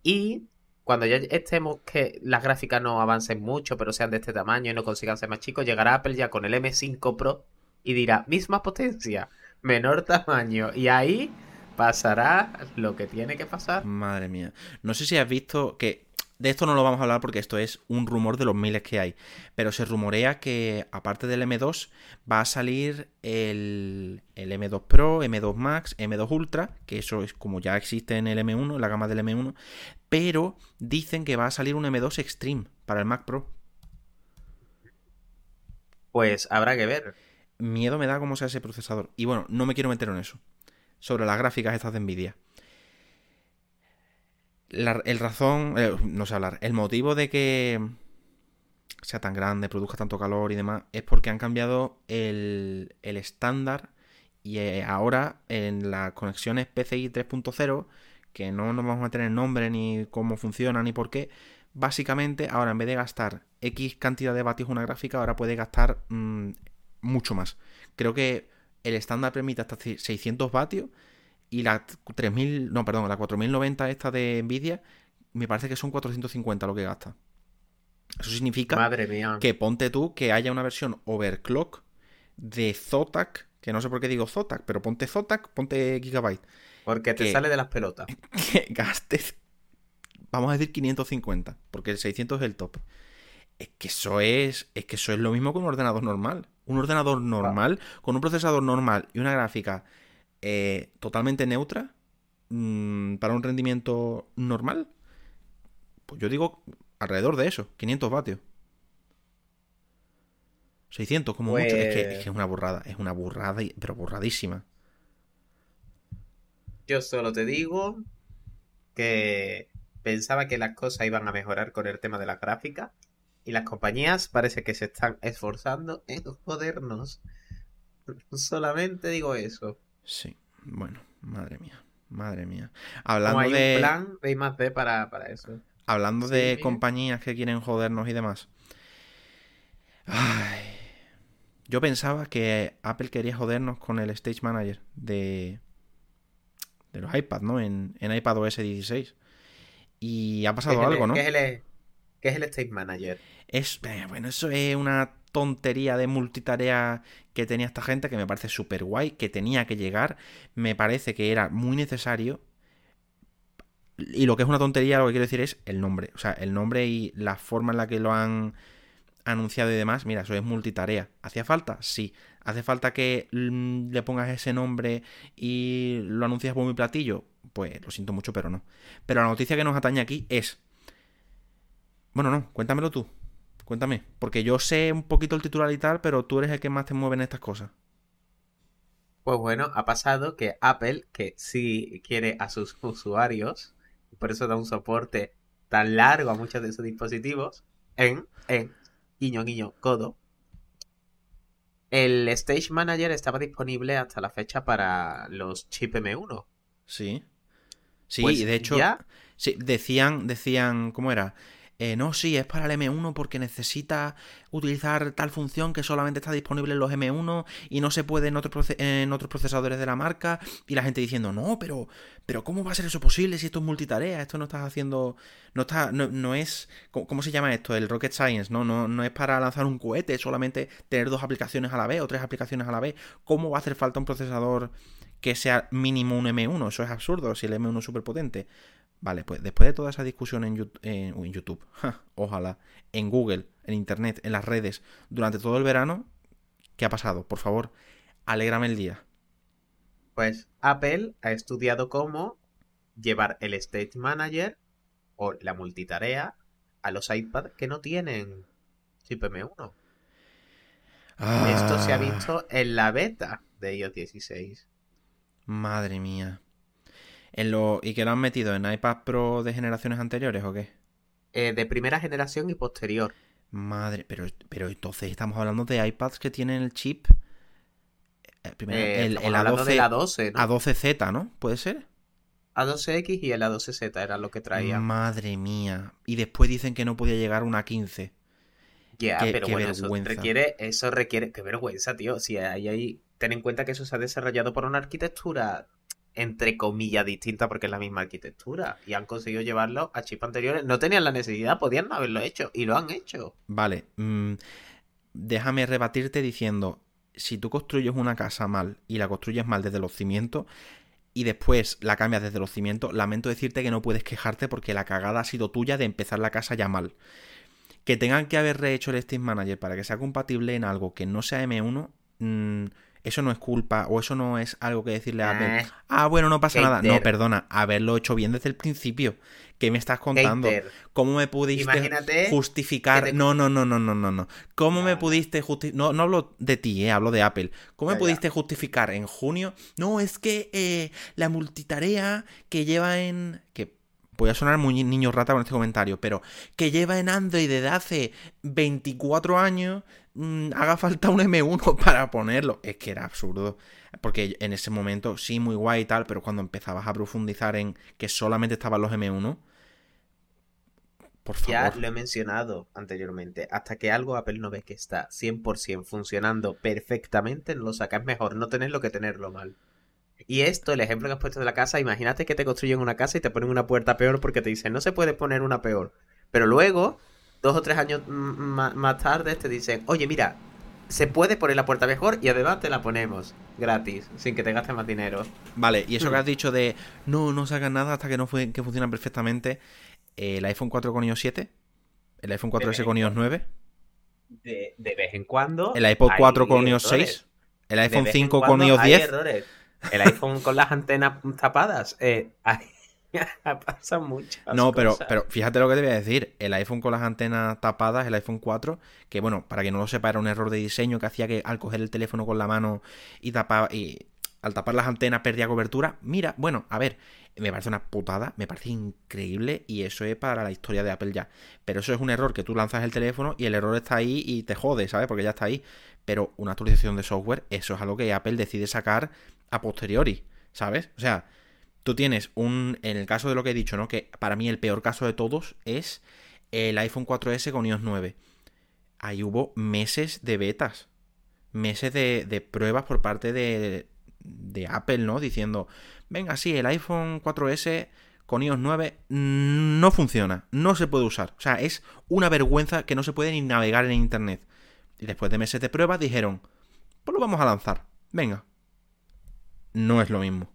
Y cuando ya estemos que las gráficas no avancen mucho, pero sean de este tamaño y no consigan ser más chicos, llegará Apple ya con el M5 Pro y dirá, misma potencia, menor tamaño. Y ahí pasará lo que tiene que pasar. Madre mía. No sé si has visto que. De esto no lo vamos a hablar porque esto es un rumor de los miles que hay. Pero se rumorea que, aparte del M2, va a salir el, el M2 Pro, M2 Max, M2 Ultra, que eso es como ya existe en el M1, en la gama del M1. Pero dicen que va a salir un M2 Extreme para el Mac Pro. Pues habrá que ver. Miedo me da cómo sea ese procesador. Y bueno, no me quiero meter en eso. Sobre las gráficas estas de Nvidia. La- el razón, eh, no sé hablar, el motivo de que sea tan grande, produzca tanto calor y demás, es porque han cambiado el, el estándar y eh, ahora en las conexiones PCI 3.0, que no nos vamos a el nombre ni cómo funciona ni por qué, básicamente ahora en vez de gastar X cantidad de vatios una gráfica, ahora puede gastar mm, mucho más. Creo que el estándar permite hasta 600 vatios y la 3000, no, perdón, la 4090 esta de Nvidia, me parece que son 450 lo que gasta. Eso significa Madre mía. que ponte tú que haya una versión overclock de Zotac, que no sé por qué digo Zotac, pero ponte Zotac, ponte Gigabyte, Porque te que- sale de las pelotas. que gastes, vamos a decir 550, porque el 600 es el top. Es que eso es, es que eso es lo mismo que un ordenador normal. Un ordenador normal, con un procesador normal y una gráfica eh, totalmente neutra, mm, para un rendimiento normal, pues yo digo alrededor de eso, 500 vatios. 600 como mucho. Es que, es una burrada, es una burrada, pero burradísima. Yo solo te digo que pensaba que las cosas iban a mejorar con el tema de la gráfica y las compañías parece que se están esforzando en jodernos. Solamente digo eso. Sí, bueno, madre mía, madre mía. Hablando hay de, un plan de I más D para, para eso. hablando Sí, de compañías que quieren jodernos y demás. Ay, yo pensaba que Apple quería jodernos con el Stage Manager de, de los iPads, ¿no? En, en iPad OS 16. Y ha ¿Qué pasado el- algo, ¿no? ¿Qué es el, qué es el State Manager? Es, eh, bueno, eso es una tontería de multitarea que tenía esta gente que me parece súper guay, que tenía que llegar, me parece que era muy necesario. Y lo que es una tontería, lo que quiero decir es el nombre. O sea, el nombre y la forma en la que lo han anunciado y demás. Mira, eso es multitarea. ¿Hacía falta? Sí. ¿Hace falta que mm, le pongas ese nombre y lo anuncias por mi platillo? Pues lo siento mucho, pero no. Pero la noticia que nos atañe aquí es... Bueno, no, cuéntamelo tú. Cuéntame. Porque yo sé un poquito el titular y tal, pero tú eres el que más te mueve en estas cosas. Pues bueno, ha pasado que Apple, que sí quiere a sus usuarios, y por eso da un soporte tan largo a muchos de sus dispositivos, en, en, guiño, guiño, codo, el Stage Manager estaba disponible hasta la fecha para los chip M1. Sí. Sí, Pues y de hecho, ya- sí, decían, decían, ¿cómo era? Eh, no, sí, es para el M1 porque necesita utilizar tal función que solamente está disponible en los M1 y no se puede en en otros procesadores de la marca. Y la gente diciendo, no, pero, pero ¿cómo va a ser eso posible si esto es multitarea? Esto no estás haciendo, no está, no, es, ¿cómo, cómo se llama esto? El rocket science, ¿no? ¿no? No es para lanzar un cohete, solamente tener dos aplicaciones a la vez o tres aplicaciones a la vez. ¿Cómo va a hacer falta un procesador que sea mínimo un M1? Eso es absurdo si el M1 es súper potente. Vale, pues después de toda esa discusión en, YouTube, ja, ojalá, en Google, en Internet, en las redes, durante todo el verano, ¿qué ha pasado? Por favor, Alégrame el día. Pues Apple ha estudiado cómo llevar el State Manager o la multitarea a los iPad que no tienen chip M1. Esto se ha Ah, visto en la beta de iOS 16. Madre mía. En lo... ¿Y que lo han metido en iPad Pro de generaciones anteriores o qué? Eh, de primera generación y posterior. Madre, pero, pero entonces estamos hablando de iPads que tienen el chip. eh, primero, Eh, el, estamos el hablando A12, de la 12, ¿no? A12Z, ¿no? ¿Puede ser? A12X y el A12Z era lo que traía. Madre mía. Y después dicen que no podía llegar una 15. Ya, pero qué bueno, eso vergüenza. requiere, eso requiere, qué vergüenza, tío. Si hay ahí, ten en cuenta que eso se ha desarrollado por una arquitectura entre comillas distinta porque es la misma arquitectura y han conseguido llevarlo a chips anteriores. No tenían la necesidad, podían haberlo hecho y lo han hecho. Vale. mm, déjame rebatirte diciendo, si tú construyes una casa mal y la construyes mal desde los cimientos y después la cambias desde los cimientos, lamento decirte que no puedes quejarte porque la cagada ha sido tuya de empezar la casa ya mal. Que tengan que haber rehecho el Steam Manager para que sea compatible en algo que no sea M1, mm, eso no es culpa o eso no es algo que decirle a Apple. Eh, Ah, bueno, no pasa nada. No, perdona, haberlo hecho bien desde el principio. ¿Qué me estás contando? ¿Cómo me pudiste Imagínate justificar? te- No, no, no, no, no, no, no. ¿Cómo me pudiste justificar? No, no hablo de ti, eh, hablo de Apple. ¿Cómo me ya. pudiste justificar en junio? No, es que eh, la multitarea que lleva en. que voy a sonar muy niño rata con este comentario, pero que lleva en Android desde hace 24 años, mm, haga falta un M1 para ponerlo. Es que era absurdo. Porque en ese momento sí, muy guay y tal, pero cuando empezabas a profundizar en que solamente estaban los M1, por Ya favor. lo he mencionado anteriormente. Hasta que algo Apple no ve que está 100% funcionando perfectamente, no lo saca. Es mejor no tenerlo que tenerlo mal. Y esto, el ejemplo que has puesto de la casa, imagínate que te construyen una casa y te ponen una puerta peor porque te dicen, no se puede poner una peor. Pero luego, dos o tres años mm, más tarde, te dicen, oye, mira, se puede poner la puerta mejor y además te la ponemos gratis, sin que te gastes más dinero. Vale, y eso que Hmm. has dicho de no, no sacan nada hasta que no fue, que funciona perfectamente. el iPhone 4 con iOS 7, el iPhone 4S con iOS 9, De, de vez en cuando. el iPod hay 4 con iOS errores. 6, el iPhone vez en 5 con iOS hay 10. errores. El iPhone con las antenas tapadas. Eh, hay- pasan muchas No, pero, cosas. pero fíjate lo que te voy a decir. El iPhone con las antenas tapadas, el iPhone 4, que bueno, para que no lo sepa, era un error de diseño que hacía que al coger el teléfono con la mano y tapar y al tapar las antenas perdía cobertura. Mira, bueno, a ver, me parece una putada, me parece increíble y eso es para la historia de Apple ya. Pero eso es un error que tú lanzas el teléfono y el error está ahí y te jode, ¿sabes? Porque ya está ahí. Pero una actualización de software, eso es algo que Apple decide sacar a posteriori, ¿sabes? O sea, tú tienes un. En el caso de lo que he dicho, ¿no? Que para mí el peor caso de todos es el iPhone 4S con iOS 9. Ahí hubo meses de betas. Meses de, pruebas por parte de, de Apple, ¿no? Diciendo, venga, sí, el iPhone 4S con iOS 9 mm, no funciona, no se puede usar. O sea, es una vergüenza que no se puede ni navegar en Internet. Y después de meses de pruebas dijeron, pues lo vamos a lanzar. Venga. No es lo mismo.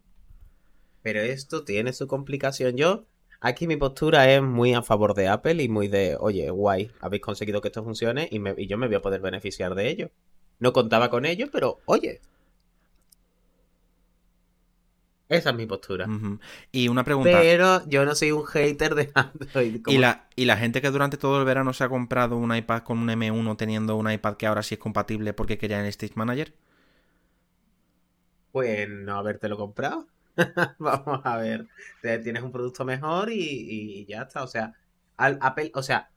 Pero esto tiene su complicación. Yo, aquí mi postura es muy a favor de Apple y muy de, oye, guay, habéis conseguido que esto funcione y, me- y yo me voy a poder beneficiar de ello. No contaba con ello, pero oye. Esa es mi postura. Y una pregunta. Pero yo no soy un hater de Android. como- ¿Y la, y la gente que durante todo el verano se ha comprado un iPad con un M1 teniendo un iPad que ahora sí es compatible porque quería el Stage Manager. Pues no habértelo comprado. Vamos a ver. Tienes un producto mejor y, y ya está. O sea, al Apple, o sea,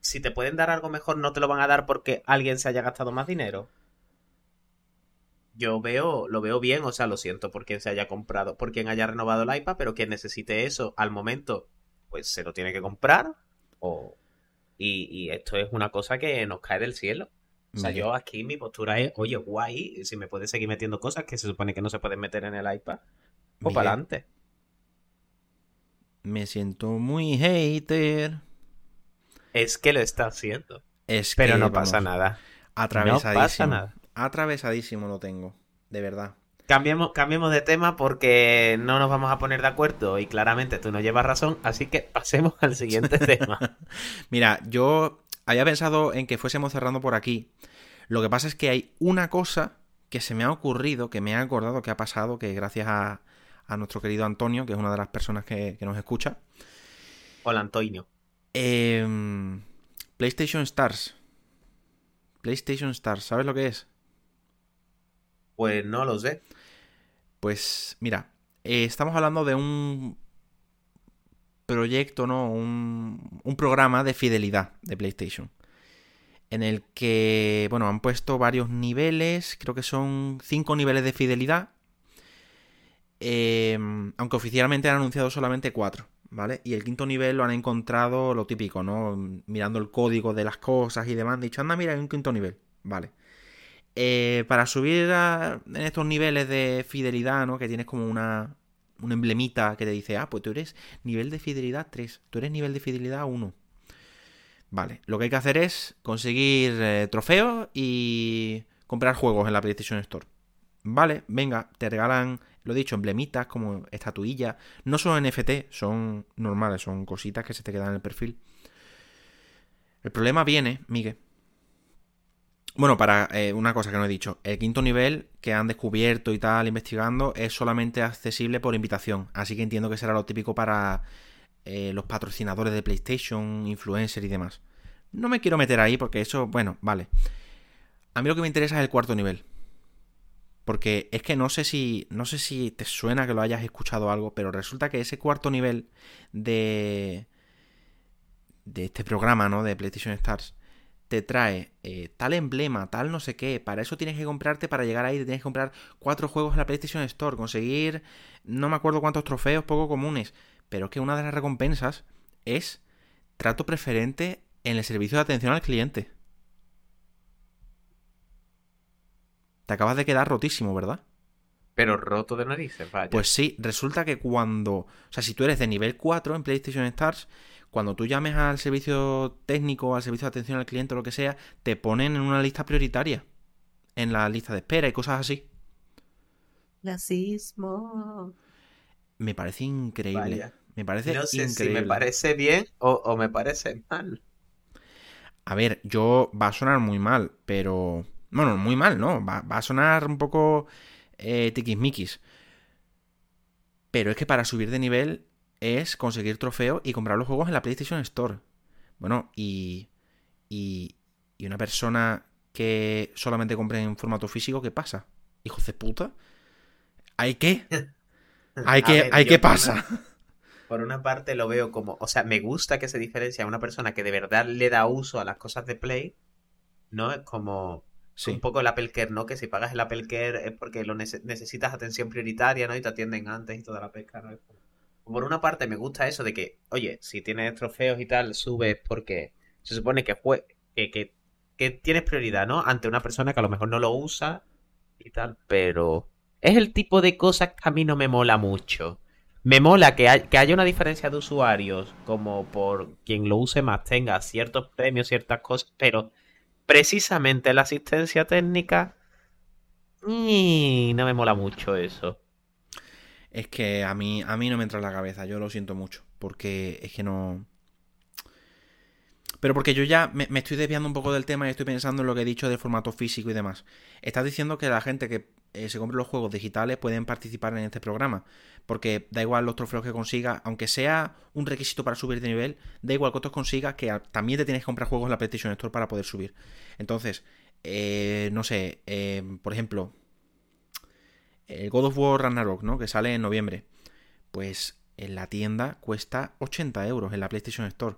si te pueden dar algo mejor, no te lo van a dar porque alguien se haya gastado más dinero. Yo veo, lo veo bien, o sea, lo siento por quien se haya comprado, por quien haya renovado el iPad, pero quien necesite eso al momento, pues se lo tiene que comprar. O... Y, y esto es una cosa que nos cae del cielo. O sea, yo aquí mi postura es, oye, guay, si me puedes seguir metiendo cosas que se supone que no se pueden meter en el iPad, Miguel, para adelante. Me siento muy hater. Es que lo está haciendo. Es Pero que, no vamos, pasa nada. Atravesadísimo. No pasa nada. Atravesadísimo lo tengo. De verdad. Cambiemos, cambiemos de tema porque no nos vamos a poner de acuerdo y claramente tú no llevas razón, así que pasemos al siguiente tema. Mira, yo había pensado en que fuésemos cerrando por aquí. Lo que pasa es que hay una cosa que se me ha ocurrido, que me ha acordado que ha pasado, que gracias a, a nuestro querido Antonio, que es una de las personas que, que nos escucha. Hola, Antonio. Em, PlayStation Stars. PlayStation Stars, ¿sabes lo que es? Pues no lo sé. Pues mira, eh, estamos hablando de un proyecto, ¿no? Un, un programa de fidelidad de PlayStation. En el que, bueno, han puesto varios niveles, creo que son cinco niveles de fidelidad. Em, aunque oficialmente han anunciado solamente cuatro, ¿vale? Y el quinto nivel lo han encontrado lo típico, ¿no? Mirando el código de las cosas y demás. Dicho, anda, mira, hay un quinto nivel, ¿vale? Eh, para subir en estos niveles de fidelidad, ¿no? Que tienes como una, un emblemita que te dice, ah, pues tú eres nivel de fidelidad 3, tú eres nivel de fidelidad 1. Vale, lo que hay que hacer es conseguir eh, trofeos y comprar juegos en la PlayStation Store. Vale, venga, te regalan, lo he dicho, emblemitas como estatuillas. No son NFT, son normales, son cositas que se te quedan en el perfil. El problema viene, Miguel. Bueno, para eh, una cosa que no he dicho, el quinto nivel que han descubierto y tal, investigando, es solamente accesible por invitación. Así que entiendo que será lo típico para eh, los patrocinadores de PlayStation, influencers y demás. No me quiero meter ahí porque eso, bueno, vale. A mí lo que me interesa es el cuarto nivel. Porque es que no sé si. No sé si te suena que lo hayas escuchado algo, pero resulta que ese cuarto nivel de. de este programa, ¿no? De PlayStation Stars. Te trae eh, tal emblema, tal no sé qué. Para eso tienes que comprarte, para llegar ahí, tienes que comprar cuatro juegos en la PlayStation Store. Conseguir. No me acuerdo cuántos trofeos poco comunes. Pero es que una de las recompensas es trato preferente en el servicio de atención al cliente. Te acabas de quedar rotísimo, ¿verdad? Pero roto de narices, vaya. Pues sí, resulta que cuando. O sea, si tú eres de nivel 4 en PlayStation Stars, cuando tú llames al servicio técnico, al servicio de atención al cliente o lo que sea, te ponen en una lista prioritaria. En la lista de espera y cosas así. Racismo. Me parece increíble. Me parece no sé increíble. si me parece bien o, o me parece mal. A ver, yo va a sonar muy mal, pero. Bueno, muy mal, ¿no? Va, va a sonar un poco eh, tiquismiquis. Pero es que para subir de nivel es conseguir trofeos y comprar los juegos en la PlayStation Store. Bueno, y. Y, y una persona que solamente compre en formato físico, ¿qué pasa? ¿Hijos de puta? ¿Hay qué? ¿Hay qué, ¿hay qué pasa? Por una parte lo veo como, o sea, me gusta que se diferencia a una persona que de verdad le da uso a las cosas de Play, ¿no? Es como Sí. un poco el Apple Care, ¿no? Que si pagas el Apple Care es porque lo nece- necesitas atención prioritaria, ¿no? Y te atienden antes y toda la pesca, ¿no? Por una parte me gusta eso de que, oye, si tienes trofeos y tal, subes porque se supone que, fue, que, que, que tienes prioridad, ¿no? Ante una persona que a lo mejor no lo usa y tal, pero es el tipo de cosas que a mí no me mola mucho. Me mola que, hay- que haya una diferencia de usuarios, como por quien lo use más tenga ciertos premios, ciertas cosas, pero precisamente la asistencia técnica, y no me mola mucho eso. Es que a mí, a mí no me entra en la cabeza, yo lo siento mucho, porque es que no... Pero porque yo ya me, estoy desviando un poco del tema y estoy pensando en lo que he dicho de formato físico y demás. Estás diciendo que la gente que eh, se compre los juegos digitales pueden participar en este programa, porque da igual los trofeos que consigas, aunque sea un requisito para subir de nivel, da igual que otros consigas, que también te tienes que comprar juegos en la PlayStation Store para poder subir. Entonces, eh, no sé, eh, por ejemplo, el God of War Ragnarok, ¿no? Que sale en noviembre. Pues en la tienda cuesta 80 euros en la PlayStation Store.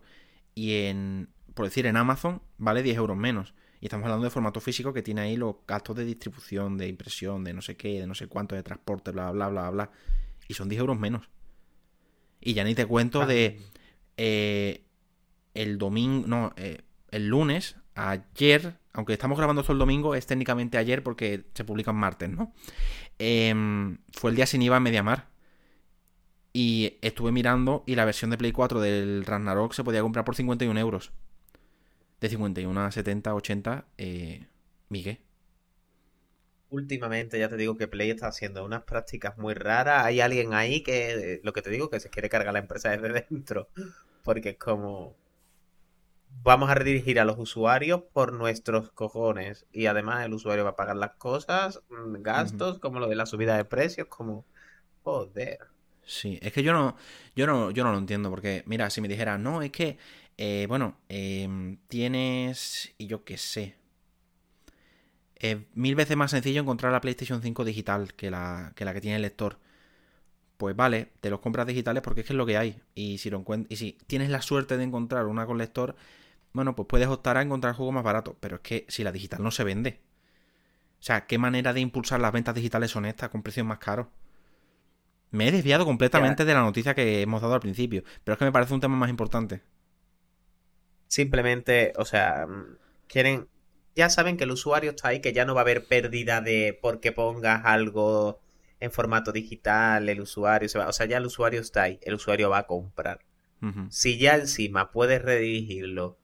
Y en, por decir, en Amazon vale 10 euros menos. Y estamos hablando de formato físico que tiene ahí los gastos de distribución, de impresión, de no sé qué, de no sé cuánto, de transporte, bla, bla, bla, bla. Y son 10 euros menos. Y ya ni te cuento de eh, el domingo, no, eh, el lunes, ayer, aunque estamos grabando esto el domingo, es técnicamente ayer porque se publica en martes, ¿no? Em, fue el día sin IVA en Mediamar. Y estuve mirando y la versión de Play 4 del Ragnarok se podía comprar por 51 euros. De 51 a 70, 80, eh, Miguel. Últimamente ya te digo que Play está haciendo unas prácticas muy raras. Hay alguien ahí que, lo que te digo, que se quiere cargar la empresa desde dentro. Porque es como... vamos a redirigir a los usuarios por nuestros cojones. Y además el usuario va a pagar las cosas, mm, gastos, como lo de la subida de precios, como... Joder. Sí, es que yo no, yo no, yo no lo entiendo, porque, mira, si me dijera, no, es que, eh, bueno, em, tienes, y yo qué sé, es mil veces más sencillo encontrar la PlayStation 5 digital que la que, la que tiene el lector. Pues vale, te los compras digitales porque es que es lo que hay. Y si, lo y si tienes la suerte de encontrar una con lector, bueno, pues puedes optar a encontrar juegos más baratos. Pero es que si la digital no se vende. O sea, ¿qué manera de impulsar las ventas digitales son estas con precios más caros? Me he desviado completamente de la noticia que hemos dado al principio, pero es que me parece un tema más importante. Simplemente, o sea, mm, quieren ya saben que el usuario está ahí, que ya no va a haber pérdida de porque pongas algo en formato digital, el usuario se va, o sea, ya el usuario está ahí, el usuario va a comprar. Si ya encima puedes redirigirlo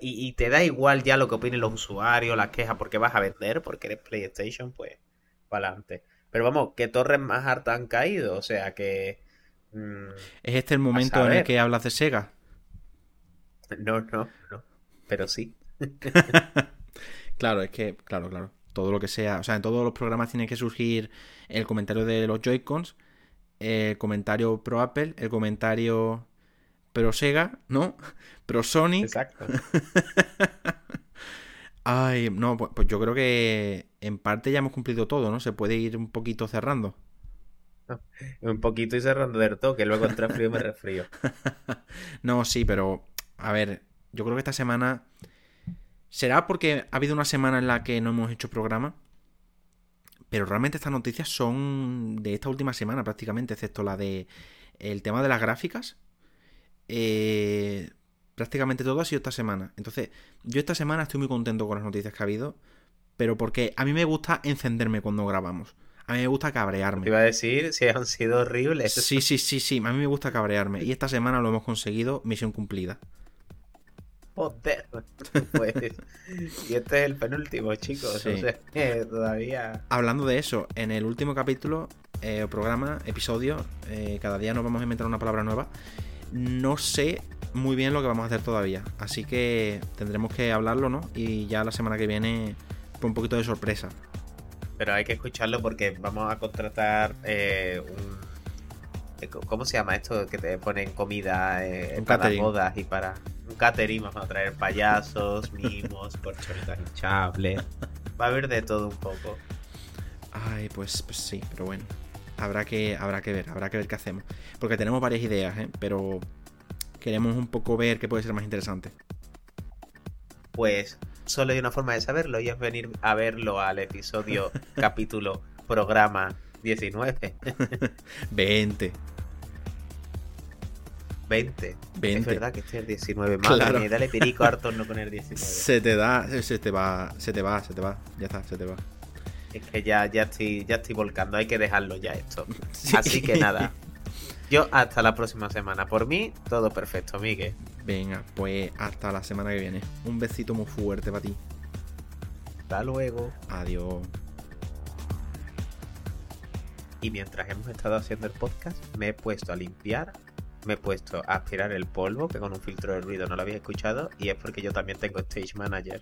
y, te da igual ya lo que opinen los usuarios, las quejas, porque vas a vender, porque eres PlayStation, pues, para adelante. Pero vamos, que torres más hartas han caído, o sea que... Mm, ¿Es este el momento en el que hablas de Sega? No, no, no, pero sí. claro, es que, claro, claro. Todo lo que sea, o sea, en todos los programas tiene que surgir el comentario de los Joy-Cons, el comentario pro Apple, el comentario pro Sega, ¿no? Pro Sony. Exacto. Ay, no, pues, pues, yo creo que en parte ya hemos cumplido todo, ¿no? Se puede ir un poquito cerrando. un poquito y cerrando del todo, que luego entra frío y me resfrío. no, sí, pero a ver, yo creo que esta semana ¿Será porque ha habido una semana en la que no hemos hecho programa? Pero realmente estas noticias son de esta última semana prácticamente, excepto la de el tema de las gráficas. Eh, prácticamente todo ha sido esta semana. Entonces, yo esta semana estoy muy contento con las noticias que ha habido, pero porque a mí me gusta encenderme cuando grabamos. A mí me gusta cabrearme. Te iba a decir si han sido horribles. Sí, sí, sí, sí. A mí me gusta cabrearme. Y esta semana lo hemos conseguido, misión cumplida. Joder. Pues, y este es el penúltimo, chicos. todavía. Hablando de eso, en el último capítulo, eh, programa, episodio, eh, cada día nos vamos a inventar una palabra nueva. No sé muy bien lo que vamos a hacer todavía. Así que tendremos que hablarlo, ¿no? Y ya la semana que viene, con un poquito de sorpresa. Pero hay que escucharlo porque vamos a contratar eh, un. ¿Cómo se llama esto que te ponen comida para bodas y para un catering, vamos a traer payasos, mimos, corcholitas hinchables. Va a haber de todo un poco. Ay, pues, pues sí, pero bueno. Habrá que, habrá que ver, habrá que ver qué hacemos. Porque tenemos varias ideas, ¿eh? Pero queremos un poco ver qué puede ser más interesante. Pues solo hay una forma de saberlo y es venir a verlo al episodio, capítulo, programa 19. 20. 20. Es verdad que este es el 19. Madre claro. mía, dale perico a no con el 19. Se te da, se te va, se te va, se te va. Ya está, se te va. Es que ya, ya, estoy, ya estoy volcando, hay que dejarlo ya esto. Así que nada. Yo hasta la próxima semana. Por mí, todo perfecto, Miguel. Venga, pues hasta la semana que viene. Un besito muy fuerte para ti. Hasta luego. Adiós. Y mientras hemos estado haciendo el podcast, me he puesto a limpiar me he puesto a aspirar el polvo, que con un filtro de ruido no lo había escuchado, y es porque yo también tengo Stage Manager.